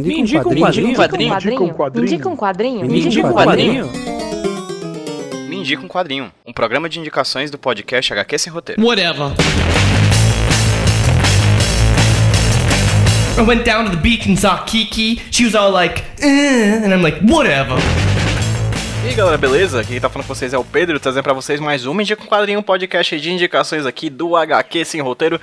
Me indica um quadrinho. Me indica um quadrinho. Me indica um quadrinho. Me indica um quadrinho. Me indica um quadrinho. Um programa de indicações do podcast HQ Sem Roteiro. Whatever. I went down to the beach and saw Kiki. She was all like, eh, and I'm like, whatever. E aí galera, beleza? Aqui quem tá falando com vocês é o Pedro, trazendo pra vocês mais um Indica um Quadrinho, um podcast de indicações aqui do HQ Sem Roteiro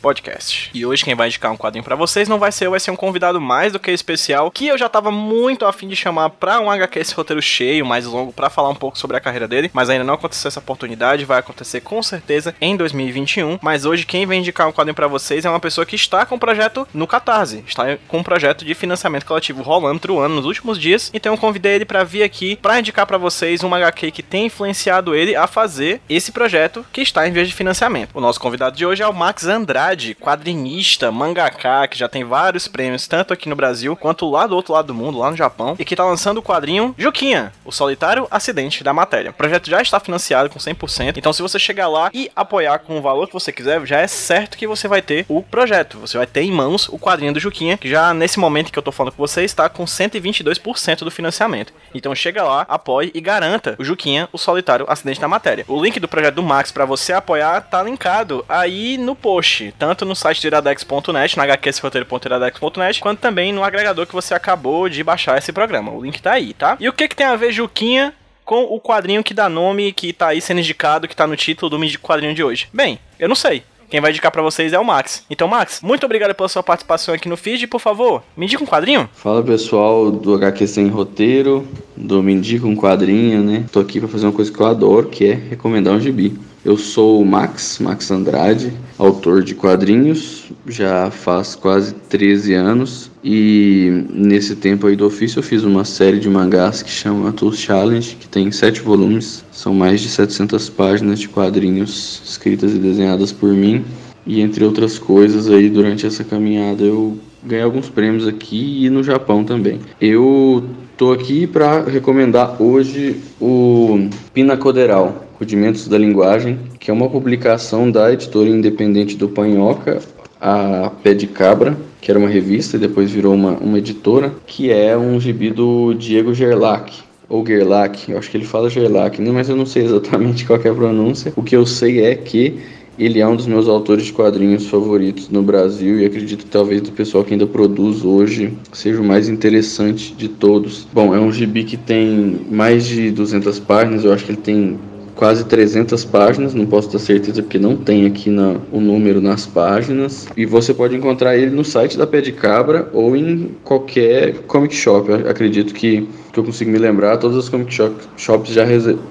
Podcast. E hoje quem vai indicar um quadrinho pra vocês não vai ser eu, vai ser um convidado mais do que especial, que eu já tava muito afim de chamar pra um HQ Sem Roteiro cheio, mais longo, pra falar um pouco sobre a carreira dele, mas ainda não aconteceu essa oportunidade, vai acontecer com certeza em 2021, mas hoje quem vem indicar um quadrinho pra vocês é uma pessoa que está com um projeto no Catarse, está com um projeto de financiamento coletivo rolando, truando nos últimos dias, então eu convidei ele pra vir aqui pra indicar para vocês uma HQ que tem influenciado ele a fazer esse projeto que está em vez de financiamento. O nosso convidado de hoje é o Max Andrade, quadrinista, mangaka, que já tem vários prêmios, tanto aqui no Brasil quanto lá do outro lado do mundo, lá no Japão, e que está lançando o quadrinho Juquinha, o solitário acidente da matéria. O projeto já está financiado com 100%, então se você chegar lá e apoiar com o valor que você quiser, já é certo que você vai ter o projeto. Você vai ter em mãos o quadrinho do Juquinha, que já nesse momento que eu tô falando com você está com 122% do financiamento. Então chega lá, apoie e garanta o Juquinha, o solitário acidente da matéria. O link do projeto do Max para você apoiar tá linkado aí no post, tanto no site do iradex.net, na hqsroteiro.iradex.net, quanto também no agregador que você acabou de baixar esse programa. O link tá aí, tá? E o que que tem a ver Juquinha com o quadrinho que dá nome, que tá aí sendo indicado, que tá no título do quadrinho de hoje? Bem, eu não sei. Quem vai indicar para vocês é o Max. Então, Max, muito obrigado pela sua participação aqui no feed. Por favor, me indica um quadrinho. Fala pessoal do HQ Sem Roteiro, do Me Indica um Quadrinho, né? Tô aqui para fazer uma coisa que eu adoro, que é recomendar um gibi. Eu sou o Max, Max Andrade, autor de quadrinhos, já faz quase 13 anos. E nesse tempo aí do ofício eu fiz uma série de mangás que chama Tools Challenge, que tem sete volumes, são mais de 700 páginas de quadrinhos escritas e desenhadas por mim. E entre outras coisas aí durante essa caminhada eu ganhei alguns prêmios aqui e no Japão também. Eu tô aqui para recomendar hoje o Pinacoderal, Rudimentos da Linguagem, que é uma publicação da editora independente do Panhoca, a Pé de Cabra, que era uma revista e depois virou uma, uma editora, que é um gibi do Diego Gerlach, ou Gerlach, eu acho que ele fala Gerlach, né? mas eu não sei exatamente qual é a pronúncia. O que eu sei é que ele é um dos meus autores de quadrinhos favoritos no Brasil e acredito que talvez do pessoal que ainda produz hoje seja o mais interessante de todos. Bom, é um gibi que tem mais de 200 páginas, eu acho que ele tem quase 300 páginas, não posso ter certeza porque não tem aqui na, o número nas páginas. E você pode encontrar ele no site da Pé de Cabra ou em qualquer comic shop. Eu acredito que, que eu consigo me lembrar, todas as comic shop, shops já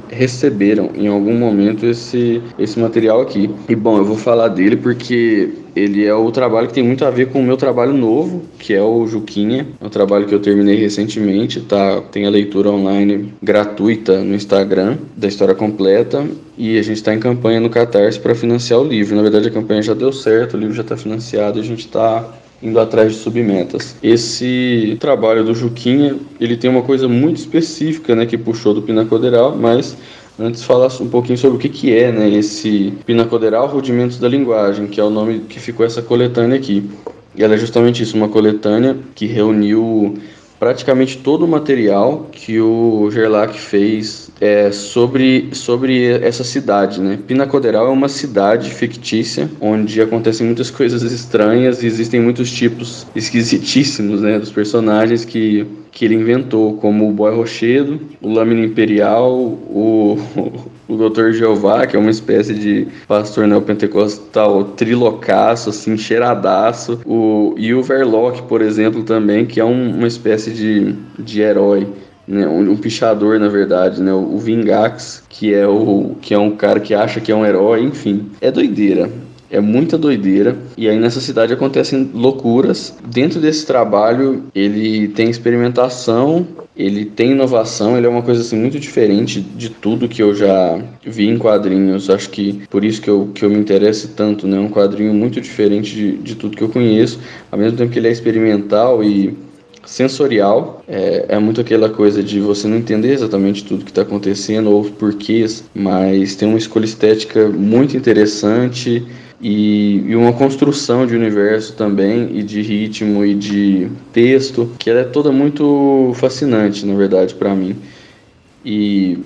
receberam em algum momento esse, esse material aqui. E bom, eu vou falar dele porque ele é o trabalho que tem muito a ver com o meu trabalho novo, que é o Juquinha. É um trabalho que eu terminei recentemente, tá? Tem a leitura online gratuita no Instagram da história completa e a gente está em campanha no Catarse para financiar o livro. Na verdade, a campanha já deu certo, o livro já está financiado, a gente está indo atrás de submetas. Esse trabalho do Juquinha, ele tem uma coisa muito específica, né, que puxou do Pinacoderal, mas Antes falar um pouquinho sobre o que, que é né, esse Pinacoderal Rudimentos da Linguagem, que é o nome que ficou essa coletânea aqui. E ela é justamente isso, uma coletânea que reuniu praticamente todo o material que o Gerlach fez é, sobre, sobre essa cidade, né? Pinacoderal é uma cidade fictícia onde acontecem muitas coisas estranhas e existem muitos tipos esquisitíssimos, né, dos personagens que que ele inventou, como o Boy Rochedo, o Lâmina Imperial, o, o Doutor Jeová, que é uma espécie de pastor neopentecostal trilocaço, assim, cheiradaço, o, e o Verloc, por exemplo, também, que é um, uma espécie de, de herói. Né, um, um, pichador na verdade, né, o Vingax, que é o que é um cara que acha que é um herói, enfim, é doideira. É muita doideira. E aí nessa cidade acontecem loucuras. Dentro desse trabalho, ele tem experimentação, ele tem inovação, ele é uma coisa assim muito diferente de tudo que eu já vi em quadrinhos. Acho que por isso que eu, que eu me interesso tanto, né? Um quadrinho muito diferente de, de tudo que eu conheço. Ao mesmo tempo que ele é experimental e sensorial. É, é, muito aquela coisa de você não entender exatamente tudo que está acontecendo ou porquês, mas tem uma escolha estética muito interessante e, e, uma construção de universo também, e de ritmo e de texto, que ela é toda muito fascinante, na verdade, para mim. E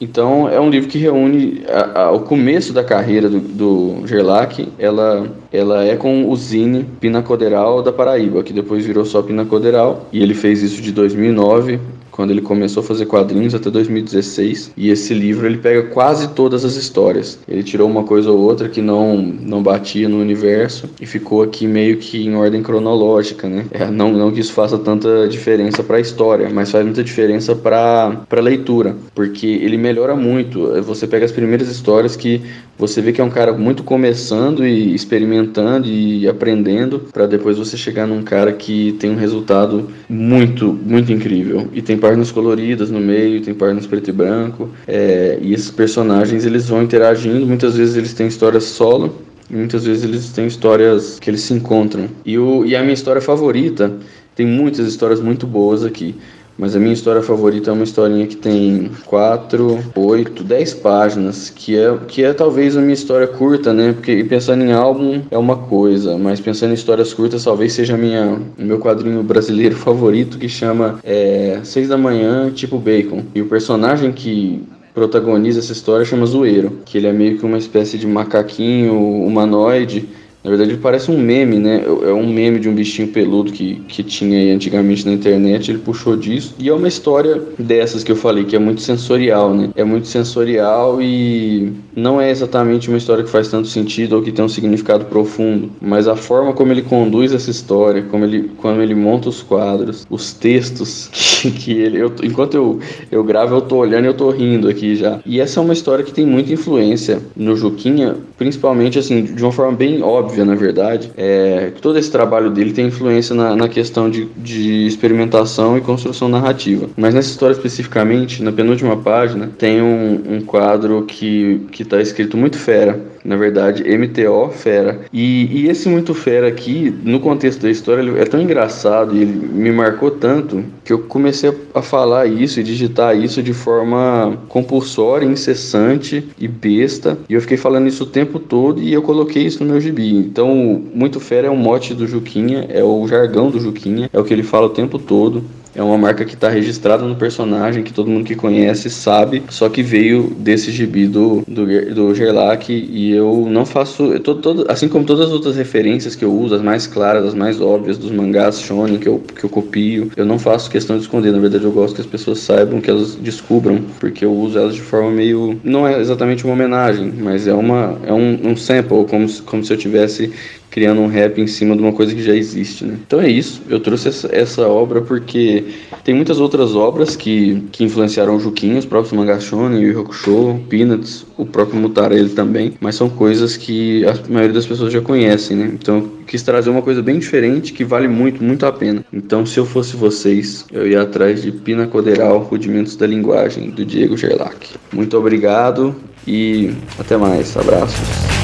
então é um livro que reúne a, a, o começo da carreira do, do Gerlach. Ela, ela é com o Zine Pinacoderal da Paraíba, que depois virou só Pinacoderal. E ele fez isso de 2009 quando ele começou a fazer quadrinhos até 2016. E esse livro ele pega quase todas as histórias. Ele tirou uma coisa ou outra que não não batia no universo e ficou aqui meio que em ordem cronológica, né? É, não não que isso faça tanta diferença para a história, mas faz muita diferença para para leitura, porque ele melhora muito. Você pega as primeiras histórias que você vê que é um cara muito começando e experimentando e aprendendo para depois você chegar num cara que tem um resultado muito muito incrível e tem páginas coloridas no meio, tem páginas preto e branco. É, e esses personagens eles vão interagindo, muitas vezes eles têm histórias solo, muitas vezes eles têm histórias que eles se encontram. E, o, e a minha história favorita, tem muitas histórias muito boas aqui. Mas a minha história favorita é uma historinha que tem 4, 8, 10 páginas, que é, que é talvez a minha história curta, né? Porque pensando em álbum é uma coisa, mas pensando em histórias curtas, talvez seja minha, o meu quadrinho brasileiro favorito, que chama é, 6 da manhã, tipo bacon. E o personagem que protagoniza essa história chama Zoeiro, que ele é meio que uma espécie de macaquinho humanoide na verdade, ele parece um meme, né? É um meme de um bichinho peludo que, que tinha aí antigamente na internet. Ele puxou disso. E é uma história dessas que eu falei, que é muito sensorial, né? É muito sensorial e não é exatamente uma história que faz tanto sentido ou que tem um significado profundo. Mas a forma como ele conduz essa história, como ele, como ele monta os quadros, os textos que, que ele. Eu, enquanto eu, eu gravo, eu tô olhando e eu tô rindo aqui já. E essa é uma história que tem muita influência no Juquinha, principalmente assim, de uma forma bem óbvia óbvia, na verdade, é que todo esse trabalho dele tem influência na, na questão de, de experimentação e construção narrativa. Mas nessa história especificamente, na penúltima página, tem um, um quadro que está escrito muito fera na verdade, MTO Fera. E, e, esse Muito Fera aqui, no contexto da história, ele é tão engraçado e ele me marcou tanto que eu comecei a falar isso e digitar isso de forma compulsória, incessante e besta. E eu fiquei falando isso o tempo todo e eu coloquei isso no meu gibi. Então, Muito Fera é um mote do Juquinha, é o jargão do Juquinha, é o que ele fala o tempo todo. É uma marca que está registrada no personagem, que todo mundo que conhece sabe, só que veio desse gibi do, do, do Gerlach e eu não faço. Eu tô, todo, assim como todas as outras referências que eu uso, as mais claras, as mais óbvias dos mangás shonen que eu, que eu copio, eu não faço questão de esconder. Na verdade, eu gosto que as pessoas saibam, que elas descubram, porque eu uso elas de forma meio. Não é exatamente uma homenagem, mas é, uma, é um, um sample, como, como se eu tivesse criando um rap em cima de uma coisa que já existe, né? Então é isso. Eu trouxe essa, essa obra porque tem muitas outras obras que, que influenciaram o Juquinha, os próprios Mangashone, o Yu Hakusho, Peanuts, o próprio Mutarelli também, mas são coisas que a maioria das pessoas já conhecem, né? Então eu quis trazer uma coisa bem diferente que vale muito, muito a pena. Então se eu fosse vocês, eu ia atrás de Pina Coderal, Rudimentos da Linguagem, do Diego Gerlach. Muito obrigado e até mais. Abraços.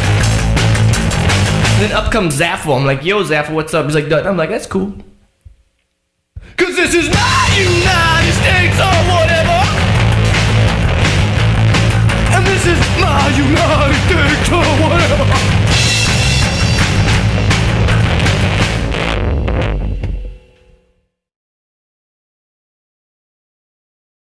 Then up comes Zaffle. I'm like, yo, Zaffle, what's up? He's like, I'm like, that's cool. Cause this is not United States.